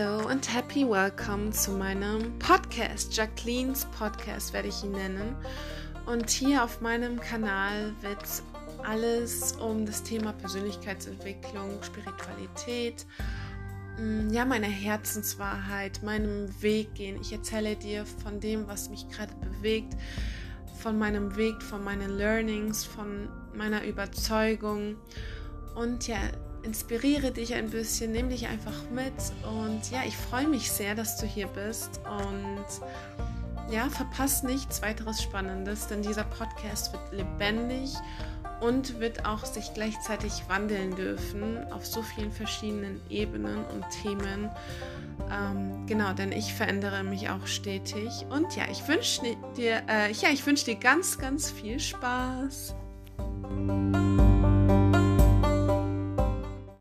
Hallo und happy welcome zu meinem Podcast. Jacquelines Podcast werde ich ihn nennen. Und hier auf meinem Kanal wird alles um das Thema Persönlichkeitsentwicklung, Spiritualität, mm, ja, meine Herzenswahrheit, meinem Weg gehen. Ich erzähle dir von dem, was mich gerade bewegt, von meinem Weg, von meinen Learnings, von meiner Überzeugung. Und ja, inspiriere dich ein bisschen, nehme dich einfach mit. Und ja, ich freue mich sehr, dass du hier bist. Und ja, verpass nichts weiteres Spannendes, denn dieser Podcast wird lebendig und wird auch sich gleichzeitig wandeln dürfen auf so vielen verschiedenen Ebenen und Themen. Ähm, genau, denn ich verändere mich auch stetig. Und ja, ich wünsche dir, äh, ja, ich wünsche dir ganz, ganz viel Spaß.